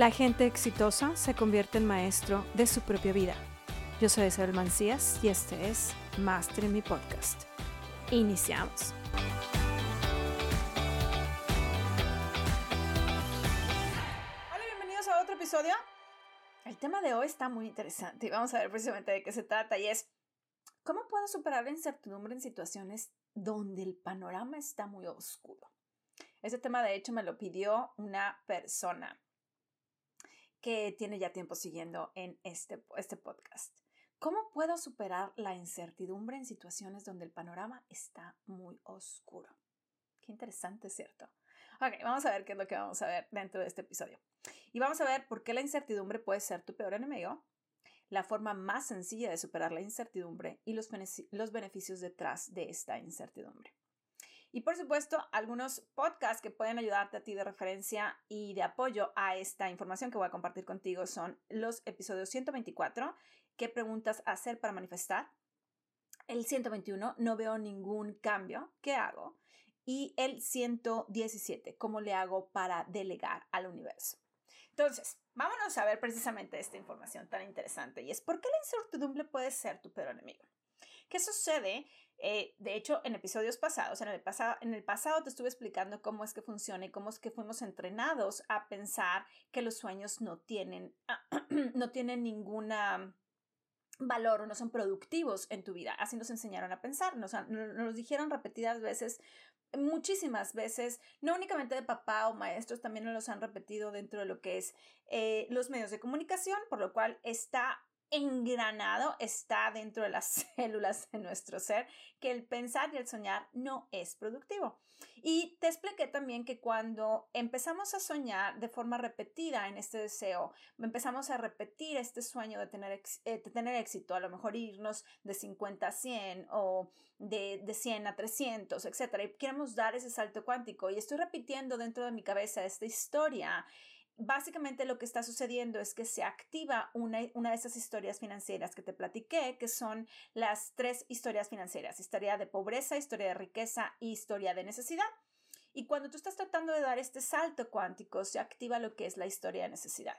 La gente exitosa se convierte en maestro de su propia vida. Yo soy Isabel Mancías y este es Master en mi podcast. Iniciamos. Hola, bienvenidos a otro episodio. El tema de hoy está muy interesante y vamos a ver precisamente de qué se trata y es ¿cómo puedo superar la incertidumbre en situaciones donde el panorama está muy oscuro? Este tema de hecho me lo pidió una persona que tiene ya tiempo siguiendo en este, este podcast. ¿Cómo puedo superar la incertidumbre en situaciones donde el panorama está muy oscuro? Qué interesante, ¿cierto? Ok, vamos a ver qué es lo que vamos a ver dentro de este episodio. Y vamos a ver por qué la incertidumbre puede ser tu peor enemigo, la forma más sencilla de superar la incertidumbre y los, los beneficios detrás de esta incertidumbre. Y por supuesto, algunos podcasts que pueden ayudarte a ti de referencia y de apoyo a esta información que voy a compartir contigo son los episodios 124, ¿qué preguntas hacer para manifestar? El 121, no veo ningún cambio, ¿qué hago? Y el 117, ¿cómo le hago para delegar al universo? Entonces, vámonos a ver precisamente esta información tan interesante y es por qué la incertidumbre puede ser tu peor enemigo. ¿Qué sucede eh, de hecho, en episodios pasados, en el pasado, en el pasado te estuve explicando cómo es que funciona y cómo es que fuimos entrenados a pensar que los sueños no tienen, no tienen valor o no son productivos en tu vida. Así nos enseñaron a pensar, nos, nos dijeron repetidas veces, muchísimas veces, no únicamente de papá o maestros, también nos los han repetido dentro de lo que es eh, los medios de comunicación, por lo cual está engranado está dentro de las células de nuestro ser que el pensar y el soñar no es productivo. Y te expliqué también que cuando empezamos a soñar de forma repetida en este deseo, empezamos a repetir este sueño de tener, eh, de tener éxito, a lo mejor irnos de 50 a 100 o de, de 100 a 300, etc. Y queremos dar ese salto cuántico y estoy repitiendo dentro de mi cabeza esta historia básicamente lo que está sucediendo es que se activa una, una, de esas historias financieras que te platiqué, que son las tres historias financieras, historia de pobreza, historia de riqueza y historia de necesidad. Y cuando tú estás tratando de dar este salto cuántico, se activa lo que es la historia de necesidad.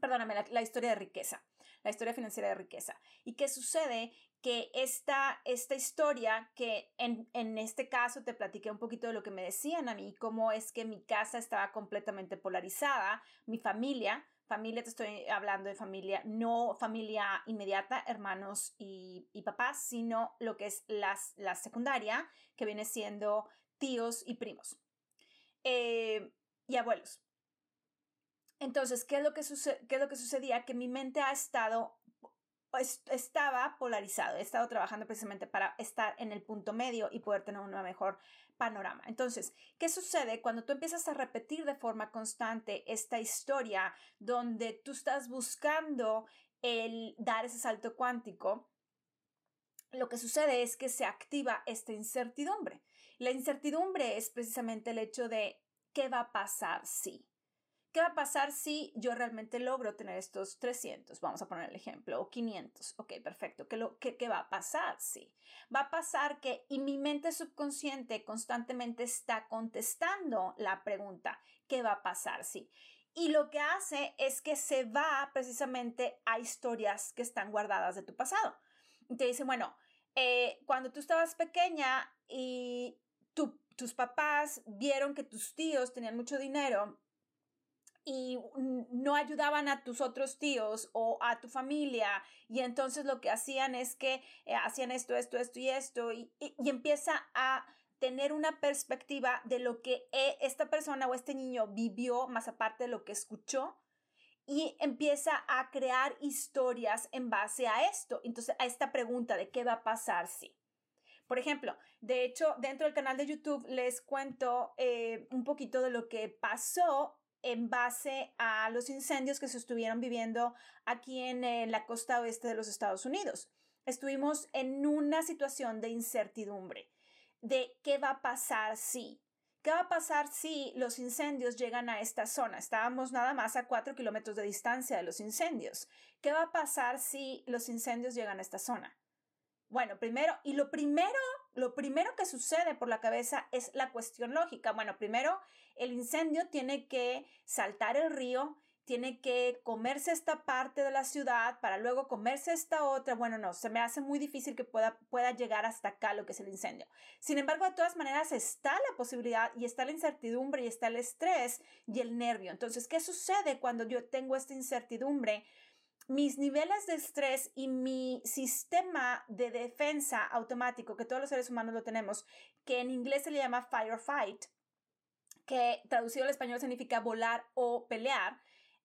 Perdóname, la historia de riqueza, la historia financiera de riqueza. ¿Y qué sucede? que esta, esta historia, que en, en, este caso te platiqué un poquito de lo que me decían a mí, cómo es que mi casa estaba completamente polarizada, mi familia, familia, te estoy hablando de familia, no familia inmediata, hermanos y, y papás, sino lo que es las, la secundaria, que viene siendo tíos y primos eh, y abuelos. Entonces, ¿qué es, lo que ¿qué es lo que sucedía? Que mi mente ha estado estaba polarizado, he estado trabajando precisamente para estar en el punto medio y poder tener un mejor panorama. Entonces, ¿qué sucede cuando tú empiezas a repetir de forma constante esta historia donde tú estás buscando el dar ese salto cuántico? Lo que sucede es que se activa esta incertidumbre. La incertidumbre es precisamente el hecho de qué va a pasar si. ¿Qué va a pasar si yo realmente logro tener estos 300? Vamos a poner el ejemplo, o 500. Ok, perfecto. ¿Qué, lo, qué, va a pasar? Sí. Va a pasar que, y mi mente subconsciente constantemente está contestando la pregunta, ¿qué va a pasar? Sí. Y lo que hace es que se va precisamente a historias que están guardadas de tu pasado. te dice, bueno, eh, cuando tú estabas pequeña y tus papás vieron que tus tíos tenían mucho dinero y no ayudaban a tus otros tíos o a tu familia y entonces lo que hacían es que eh, hacían esto, esto, esto y esto y, y, empieza a tener una perspectiva de lo que eh, esta persona o este niño vivió más aparte de lo que escuchó y empieza a crear historias en base a esto. Entonces, a esta pregunta de qué va a pasar si. Por ejemplo, de hecho, dentro del canal de YouTube les cuento eh, un poquito de lo que pasó en base a los incendios que se estuvieron viviendo aquí en, en la costa oeste de los Estados Unidos. Estuvimos en una situación de incertidumbre de qué va a pasar si. ¿Qué va a pasar si los incendios llegan a esta zona? Estábamos nada más a cuatro kilómetros de distancia de los incendios. ¿Qué va a pasar si los incendios llegan a esta zona? Bueno, primero, y lo primero, lo primero que sucede por la cabeza es la cuestión lógica. Bueno, primero, el incendio tiene que saltar el río, tiene que comerse esta parte de la ciudad para luego comerse esta otra. Bueno, no, se me hace muy difícil que pueda, pueda llegar hasta acá lo que es el incendio. Sin embargo, de todas maneras está la posibilidad y está la incertidumbre y está el estrés y el nervio. Entonces, ¿qué sucede cuando yo tengo esta incertidumbre? Mis niveles de estrés y mi sistema de defensa automático, que todos los seres humanos lo tenemos, que en inglés se le llama fire fight, que traducido al español significa volar o pelear,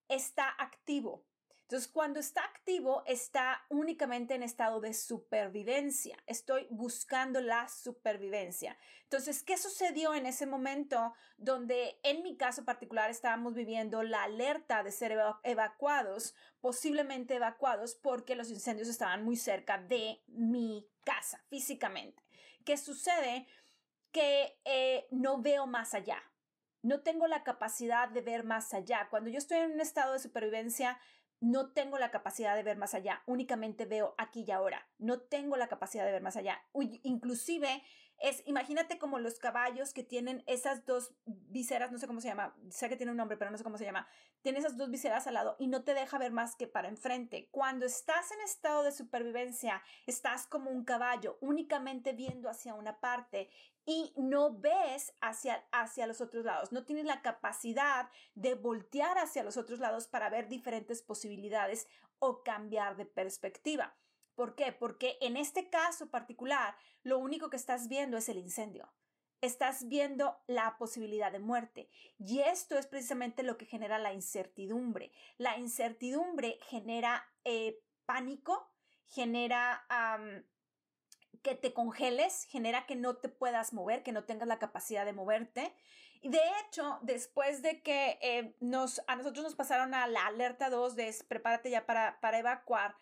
está activo. Entonces, cuando está activo, está únicamente en estado de supervivencia. Estoy buscando la supervivencia. Entonces, ¿qué sucedió en ese momento donde en mi caso particular estábamos viviendo la alerta de ser evacuados, posiblemente evacuados porque los incendios estaban muy cerca de mi casa físicamente? ¿Qué sucede? Que eh, no veo más allá no tengo la capacidad de ver más allá. Cuando yo estoy en un estado de supervivencia, no tengo la capacidad de ver más allá, únicamente veo aquí y ahora, no tengo la capacidad de ver más allá. Inclusive es, imagínate como los caballos que tienen esas dos viseras, no sé cómo se llama, sé que tiene un nombre, pero no sé cómo se llama, tiene esas dos viseras al lado y no te deja ver más que para enfrente. Cuando estás en estado de supervivencia, estás como un caballo, únicamente viendo hacia una parte y no ves hacia, hacia los otros lados, no tienes la capacidad de voltear hacia los otros lados para ver diferentes posibilidades o cambiar de perspectiva. ¿Por qué? Porque en este caso particular, lo único que estás viendo es el incendio. Estás viendo la posibilidad de muerte. Y esto es precisamente lo que genera la incertidumbre. La incertidumbre genera eh, pánico, genera que te congeles, genera que no te puedas mover, que no tengas la capacidad de moverte. Y de hecho, después de que eh, nos, a nosotros nos pasaron a la alerta 2 de prepárate ya para, para evacuar,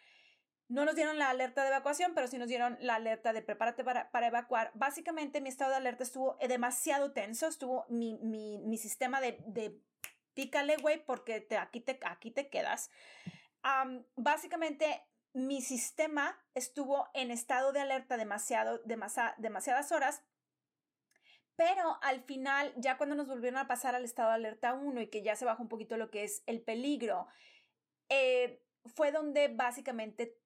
no nos dieron la alerta de evacuación, pero sí nos dieron la alerta de prepárate para, para evacuar. Básicamente mi estado de alerta estuvo demasiado tenso, estuvo mi, mi, mi sistema de, de pícale, güey, porque te, aquí, te, aquí te quedas. básicamente mi sistema estuvo en estado de alerta demasiado, demasiadas horas, pero al final, ya cuando nos volvieron a pasar al estado de alerta 1 y que ya se bajó un poquito lo que es el peligro, eh, fue donde básicamente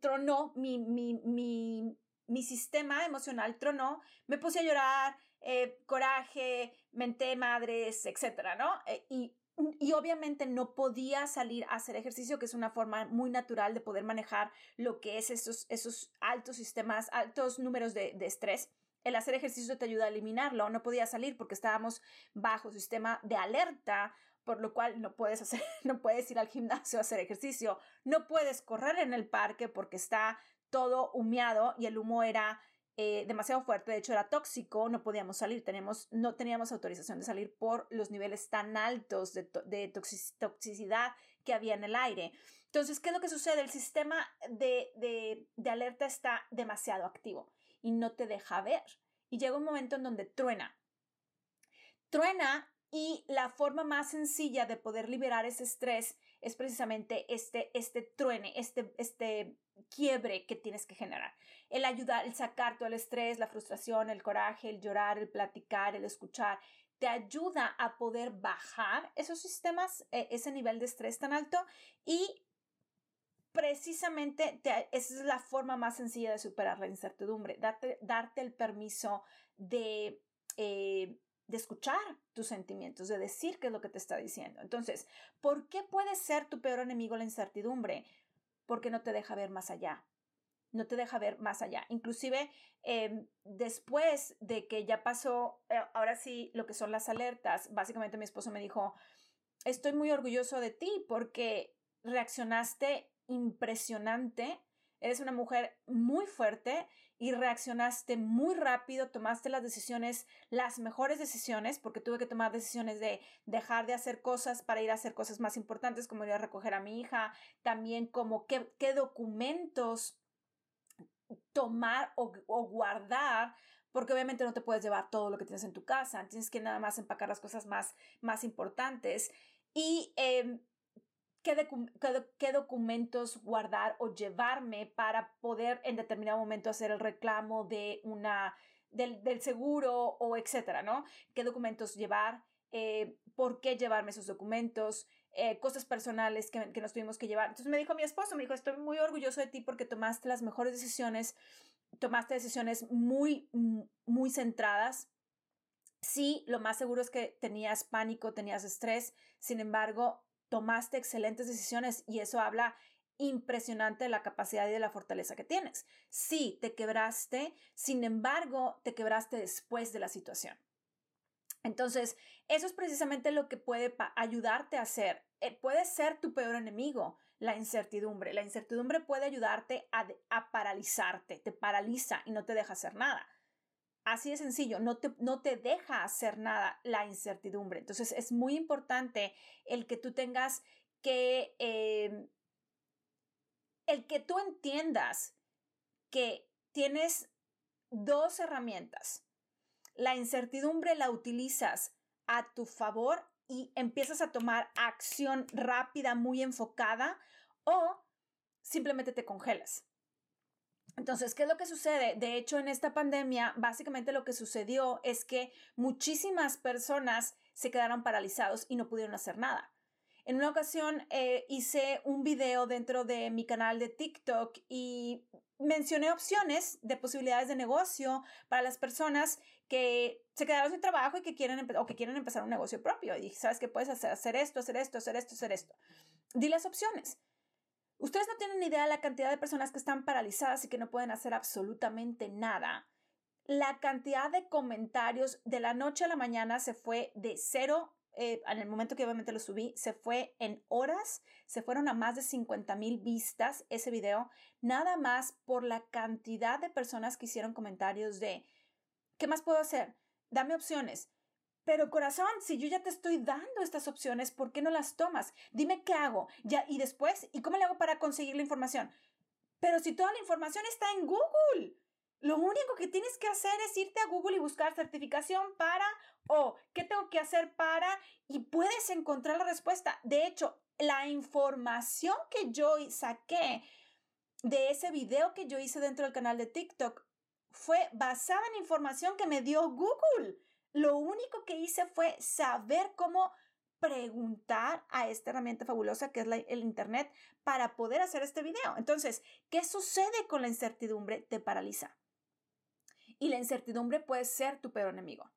tronó mi, mi, mi, mi, sistema emocional, tronó, me puse a llorar, eh, coraje, menté madres, etcétera, ¿no? Eh, y, y obviamente no podía salir a hacer ejercicio, que es una forma muy natural de poder manejar lo que es esos, esos altos sistemas, altos números de, estrés el hacer ejercicio te ayuda a eliminarlo. No podía salir porque estábamos bajo sistema de alerta por lo cual no puedes hacer, no puedes ir al gimnasio a hacer ejercicio, no puedes correr en el parque porque está todo humeado y el humo era eh, demasiado fuerte, de hecho era tóxico, no podíamos salir, tenemos, no teníamos autorización de salir por los niveles tan altos de, de toxicidad que había en el aire. Entonces, ¿qué es lo que sucede? El sistema de, de, de alerta está demasiado activo y no te deja ver. Y llega un momento en donde truena. Truena y la forma más sencilla de poder liberar ese estrés es precisamente este, este truene, este, este quiebre que tienes que generar. El ayudar, el sacar todo el estrés, la frustración, el coraje, el llorar, el platicar, el escuchar, te ayuda a poder bajar esos sistemas, e, ese nivel de estrés tan alto y precisamente esa es la forma más sencilla de superar la incertidumbre, darte, darte el permiso de... Eh, de escuchar tus sentimientos, de decir qué es lo que te está diciendo. Entonces, ¿por qué puede ser tu peor enemigo la incertidumbre? Porque no te deja ver más allá. No te deja ver más allá. Inclusive, em, después de que ya pasó, eh, ahora sí, lo que son las alertas, básicamente mi esposo me dijo, estoy muy orgulloso de ti porque reaccionaste impresionante Eres una mujer muy fuerte y reaccionaste muy rápido, tomaste las decisiones, las mejores decisiones, porque tuve que tomar decisiones de dejar de hacer cosas para ir a hacer cosas más importantes, como ir a recoger a mi hija, también como qué, qué documentos tomar o, guardar porque obviamente no te puedes llevar todo lo que tienes en tu casa, tienes que nada más empacar las cosas más, más importantes. Y em, qué, documentos guardar o llevarme para poder en determinado momento hacer el reclamo de una, del, del seguro o etcétera, ¿no? ¿Qué documentos llevar? Eh, ¿Por qué llevarme esos documentos? eh, cosas personales que, que, nos tuvimos que llevar. Entonces me dijo mi esposo, me dijo, estoy muy orgulloso de ti porque tomaste las mejores decisiones, tomaste decisiones muy, muy centradas. Sí, lo más seguro es que tenías pánico, tenías estrés, sin embargo, tomaste excelentes decisiones y eso habla impresionante de la capacidad y de la fortaleza que tienes. Sí, te quebraste, sin embargo, te quebraste después de la situación. Entonces, eso es precisamente lo que puede ayudarte a hacer. Eh, puede ser tu peor enemigo, la incertidumbre. La incertidumbre puede ayudarte a, a, paralizarte, te paraliza y no te deja hacer nada. Así de sencillo, no te, no te deja hacer nada la incertidumbre. Entonces, es muy importante el que tú tengas que eh, el que tú entiendas que tienes dos herramientas. La incertidumbre la utilizas a tu favor y empiezas a tomar acción rápida, muy enfocada, o simplemente te congelas. Entonces, ¿qué es lo que sucede? De hecho, en esta pandemia, básicamente lo que sucedió es que muchísimas personas se quedaron paralizados y no pudieron hacer nada. En una ocasión eh, hice un video dentro de mi canal de TikTok y mencioné opciones de posibilidades de negocio para las personas que se quedaron sin trabajo y que quieren, o que quieren empezar un negocio propio. Y ¿sabes qué puedes hacer? Hacer esto, hacer esto, hacer esto, hacer esto. Di las opciones. Ustedes no tienen idea de la cantidad de personas que están paralizadas y que no pueden hacer absolutamente nada. La cantidad de comentarios de la noche a la mañana se fue de cero eh, en el momento que obviamente lo subí, se fue en horas, se fueron a más de 50 mil vistas ese video, nada más por la cantidad de personas que hicieron comentarios de, ¿qué más puedo hacer? Dame opciones. Pero corazón, si yo ya te estoy dando estas opciones, ¿por qué no las tomas? Dime qué hago. Ya, y después, ¿y cómo le hago para conseguir la información? Pero si toda la información está en Google. Lo único que tienes que hacer es irte a Google y buscar certificación para o qué tengo que hacer para y puedes encontrar la respuesta. De hecho, la información que yo saqué de ese video que yo hice dentro del canal de TikTok fue basada en información que me dio Google. Lo único que hice fue saber cómo preguntar a esta herramienta fabulosa que es el Internet para poder hacer este video. Entonces, ¿qué sucede con la incertidumbre? Te paraliza. Y la incertidumbre puede ser tu peor enemigo.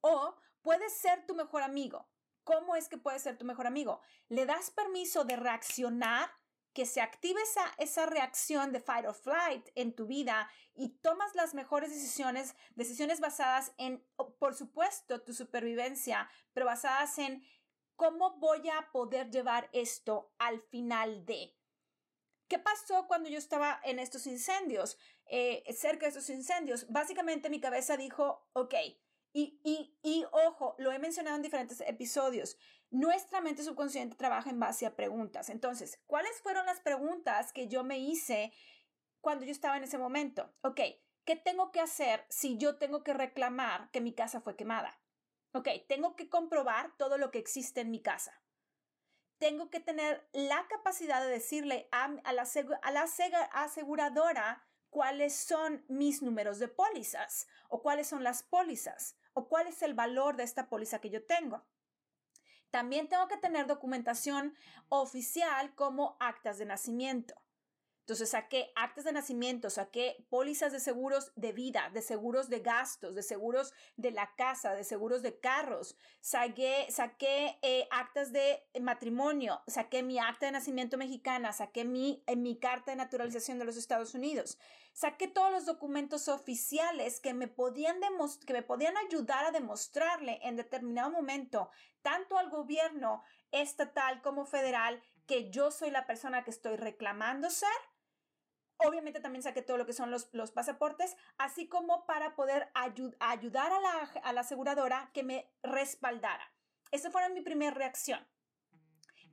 O puede ser tu mejor amigo. ¿Cómo es que puede ser tu mejor amigo? Le das permiso de reaccionar, que se active esa, esa reacción de fight or flight en tu vida y tomas las mejores decisiones, decisiones basadas en, por supuesto, tu supervivencia, pero basadas en cómo voy a poder llevar esto al final de. ¿Qué pasó cuando yo estaba en estos incendios? Eh, cerca de estos incendios. Básicamente mi cabeza dijo, ok, y, y, y ojo, lo he mencionado en diferentes episodios, nuestra mente subconsciente trabaja en base a preguntas. Entonces, ¿cuáles fueron las preguntas que yo me hice cuando yo estaba en ese momento? Ok, ¿qué tengo que hacer si yo tengo que reclamar que mi casa fue quemada? Ok, tengo que comprobar todo lo que existe en mi casa tengo que tener la capacidad de decirle a, la, a la aseguradora cuáles son mis números de pólizas o cuáles son las pólizas o cuál es el valor de esta póliza que yo tengo. También tengo que tener documentación oficial como actas de nacimiento. Entonces saqué actas de nacimiento, saqué pólizas de seguros de vida, de seguros de gastos, de seguros de la casa, de seguros de carros, saqué, saqué eh, actas de matrimonio, saqué mi acta de nacimiento mexicana, saqué mi, eh, mi carta de naturalización de los Estados Unidos, saqué todos los documentos oficiales que me, podían que me podían ayudar a demostrarle en determinado momento, tanto al gobierno estatal como federal, que yo soy la persona que estoy reclamando ser Obviamente también saqué todo lo que son los, los pasaportes, así como para poder ayudar a la, a la aseguradora que me respaldara. Esa fue mi primera reacción.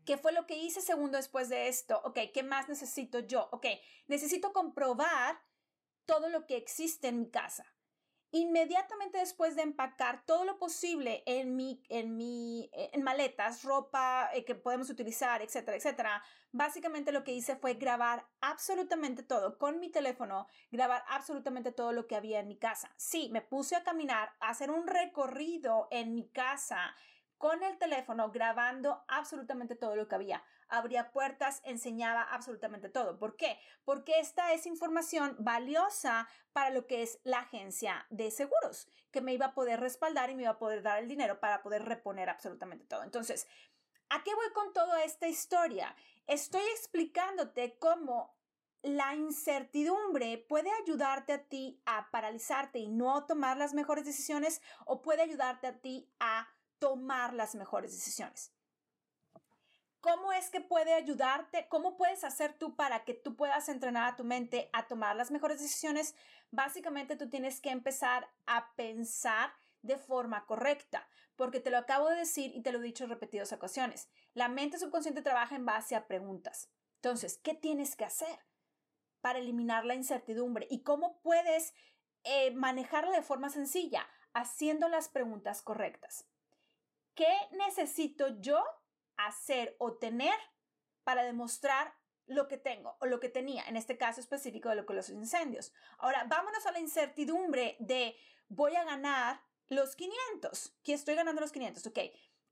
¿Qué fue lo que hice segundo después de esto? Ok, ¿qué más necesito yo? Ok, necesito comprobar todo lo que existe en mi casa inmediatamente después de empacar todo lo posible en mi, en mi, eh, en maletas, ropa eh, que podemos utilizar, etcétera, etcétera, básicamente lo que hice fue grabar absolutamente todo con mi teléfono, grabar absolutamente todo lo que había en mi casa. Sí, me puse a caminar, a hacer un recorrido en mi casa con el teléfono grabando absolutamente todo lo que había. Abría puertas, enseñaba absolutamente todo. ¿Por qué? Porque esta es información valiosa para lo que es la agencia de seguros, que me iba a poder respaldar y me iba a poder dar el dinero para poder reponer absolutamente todo. Entonces, ¿a qué voy con toda esta historia? Estoy explicándote cómo la incertidumbre puede ayudarte a ti a paralizarte y no tomar las mejores decisiones o puede ayudarte a ti a tomar las mejores decisiones. ¿Cómo es que puede ayudarte? ¿Cómo puedes hacer tú para que tú puedas entrenar a tu mente a tomar las mejores decisiones? Básicamente tú tienes que empezar a pensar de forma correcta, porque te lo acabo de decir y te lo he dicho en repetidas ocasiones. La mente subconsciente trabaja en base a preguntas. Entonces, ¿qué tienes que hacer para eliminar la incertidumbre? ¿Y cómo puedes eh, manejarla de forma sencilla? Haciendo las preguntas correctas. ¿Qué necesito yo hacer o tener para demostrar lo que tengo o lo que tenía, en este caso específico de lo que los incendios? Ahora, vámonos a la incertidumbre de voy a ganar los 500, que estoy ganando los 500, ok.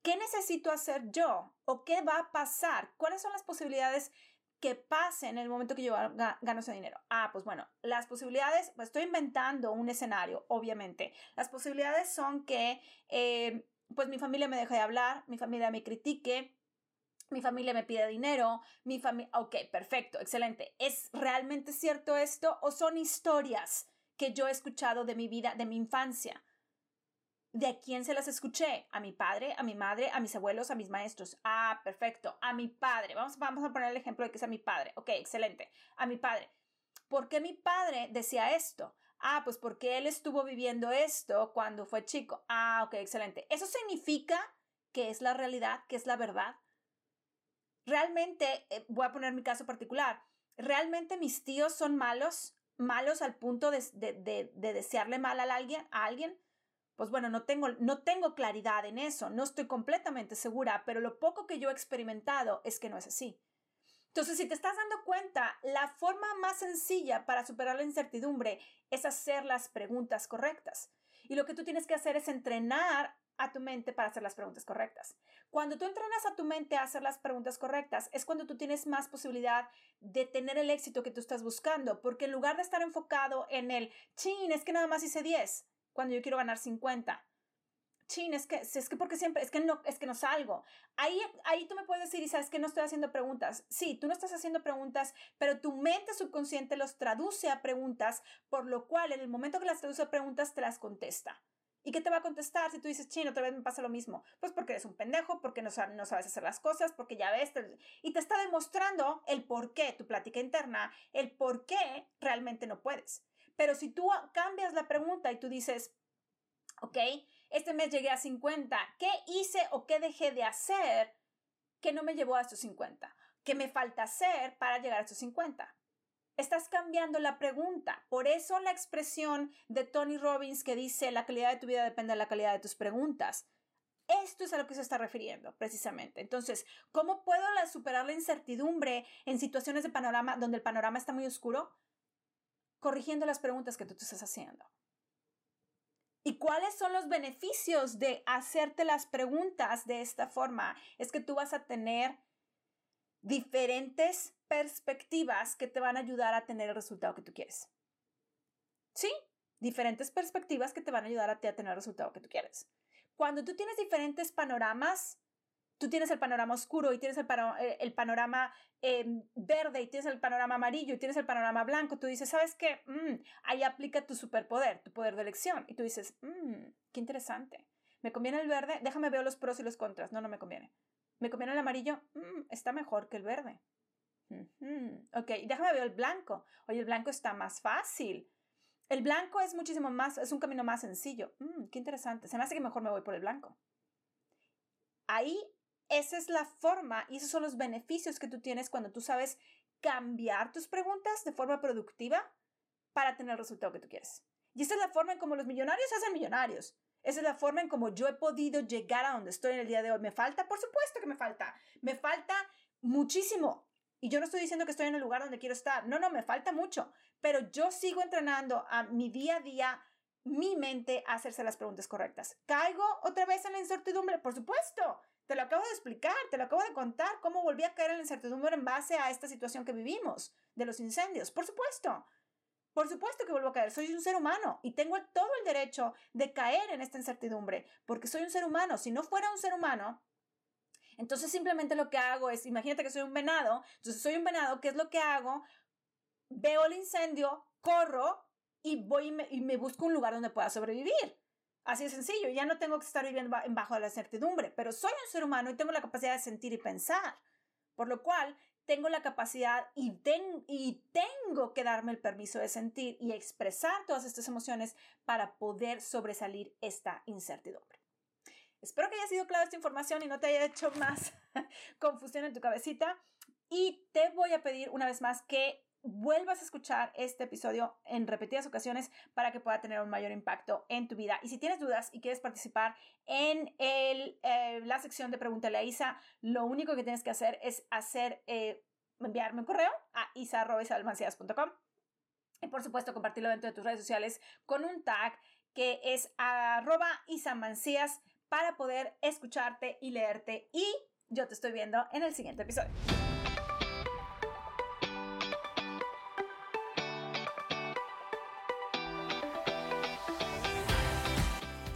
¿Qué necesito hacer yo? ¿O qué va a pasar? ¿Cuáles son las posibilidades que pasen en el momento que yo gano ese dinero? Ah, pues bueno, las posibilidades, pues estoy inventando un escenario, obviamente. Las posibilidades son que eh, pues mi familia me deja de hablar, mi familia me critique, mi familia me pide dinero, mi familia, ok, perfecto, excelente. ¿Es realmente cierto esto o son historias que yo he escuchado de mi vida, de mi infancia? ¿De quién se las escuché? A mi padre, a mi madre, a mis abuelos, a mis maestros. Ah, perfecto. A mi padre. Vamos, vamos a poner el ejemplo de que es a mi padre. Ok, excelente. A mi padre. ¿Por qué mi padre decía esto? Ah, pues porque él estuvo viviendo esto cuando fue chico. Ah, ok, excelente. ¿Eso significa que es la realidad, que es la verdad? Realmente, eh, voy a poner mi caso particular, ¿realmente mis tíos son malos? ¿Malos al punto de, de, de, desearle mal a alguien, a alguien? Pues bueno, no tengo, no tengo claridad en eso, no estoy completamente segura, pero lo poco que yo he experimentado es que no es así. Entonces, si te estás dando cuenta, la forma más sencilla para superar la incertidumbre es hacer las preguntas correctas. Y lo que tú tienes que hacer es entrenar a tu mente para hacer las preguntas correctas. Cuando tú entrenas a tu mente a hacer las preguntas correctas, es cuando tú tienes más posibilidad de tener el éxito que tú estás buscando, porque en lugar de estar enfocado en el, chin, es que nada más hice 10, cuando yo quiero ganar 50, chin, es que, es que porque siempre, es que no, es que no salgo. Ahí, ahí tú me puedes decir, y sabes que no estoy haciendo preguntas. Sí, tú no estás haciendo preguntas, pero tu mente subconsciente los traduce a preguntas, por lo cual en el momento que las traduce a preguntas, te las contesta. ¿Y qué te va a contestar si tú dices, chin, otra vez me pasa lo mismo? Pues porque eres un pendejo, porque no, no sabes hacer las cosas, porque ya ves, y te está demostrando el por qué, tu plática interna, el por qué realmente no puedes. Pero si tú cambias la pregunta y tú dices, ok, este mes llegué a 50. ¿Qué hice o qué dejé de hacer que no me llevó a estos 50? ¿Qué me falta hacer para llegar a estos 50? Estás cambiando la pregunta. Por eso la expresión de Tony Robbins que dice la calidad de tu vida depende de la calidad de tus preguntas. Esto es a lo que se está refiriendo, precisamente. Entonces, ¿cómo puedo superar la incertidumbre en situaciones de panorama donde el panorama está muy oscuro? Corrigiendo las preguntas que tú te estás haciendo. ¿Y cuáles son los beneficios de hacerte las preguntas de esta forma? Es que tú vas a tener diferentes perspectivas que te van a ayudar a tener el resultado que tú quieres. ¿Sí? Diferentes perspectivas que te van a ayudar a ti a tener el resultado que tú quieres. Cuando tú tienes diferentes panoramas, tú tienes el panorama oscuro y tienes el, eh, panorama em, verde y tienes el panorama amarillo y tienes el panorama blanco, tú dices, ¿sabes qué? Mm, ahí aplica tu superpoder, tu poder de elección. Y tú dices, mm, qué interesante. ¿Me conviene el verde? Déjame ver los pros y los contras. No, no me conviene. ¿Me conviene el amarillo? Mm, está mejor que el verde. Ok, déjame ver el blanco. Oye, el blanco está más fácil. El blanco es muchísimo más, es un camino más sencillo. qué interesante. Se me hace que mejor me voy por el blanco. Ahí esa es la forma y esos son los beneficios que tú tienes cuando tú sabes cambiar tus preguntas de forma productiva para tener el resultado que tú quieres. Y esa es la forma en cómo los millonarios hacen millonarios. Esa es la forma en cómo yo he podido llegar a donde estoy en el día de hoy. ¿Me falta? Por supuesto que me falta. Me falta muchísimo. Y yo no estoy diciendo que estoy en el lugar donde quiero estar. No, no, me falta mucho. Pero yo sigo entrenando a mi día a día mi mente a hacerse las preguntas correctas. ¿Caigo otra vez en la incertidumbre? Por supuesto. Te lo acabo de explicar, te lo acabo de contar, cómo volví a caer en la incertidumbre en base a esta situación que vivimos de los incendios. Por supuesto. Por supuesto que vuelvo a caer. Soy un ser humano y tengo todo el derecho de caer en esta incertidumbre porque soy un ser humano. Si no fuera un ser humano, entonces simplemente lo que hago es, imagínate que soy un venado, entonces soy un venado, ¿qué es lo que hago? Veo el incendio, corro y voy y me, busco un lugar donde pueda sobrevivir. Así de sencillo, ya no tengo que estar viviendo bajo la incertidumbre, pero soy un ser humano y tengo la capacidad de sentir y pensar. Por lo cual, tengo la capacidad y, y tengo que darme el permiso de sentir y expresar todas estas emociones para poder sobresalir esta incertidumbre. Espero que haya sido clara esta información y no te haya hecho más confusión en tu cabecita. Y te voy a pedir una vez más que vuelvas a escuchar este episodio en repetidas ocasiones para que pueda tener un mayor impacto en tu vida. Y si tienes dudas y quieres participar en el, eh, la sección de Pregúntale a Isa, lo único que tienes que hacer es hacer, eh, enviarme un correo a isa.com y por supuesto compartirlo dentro de tus redes sociales con un tag que es arroba isamancías para poder escucharte y leerte. Y yo te estoy viendo en el siguiente episodio.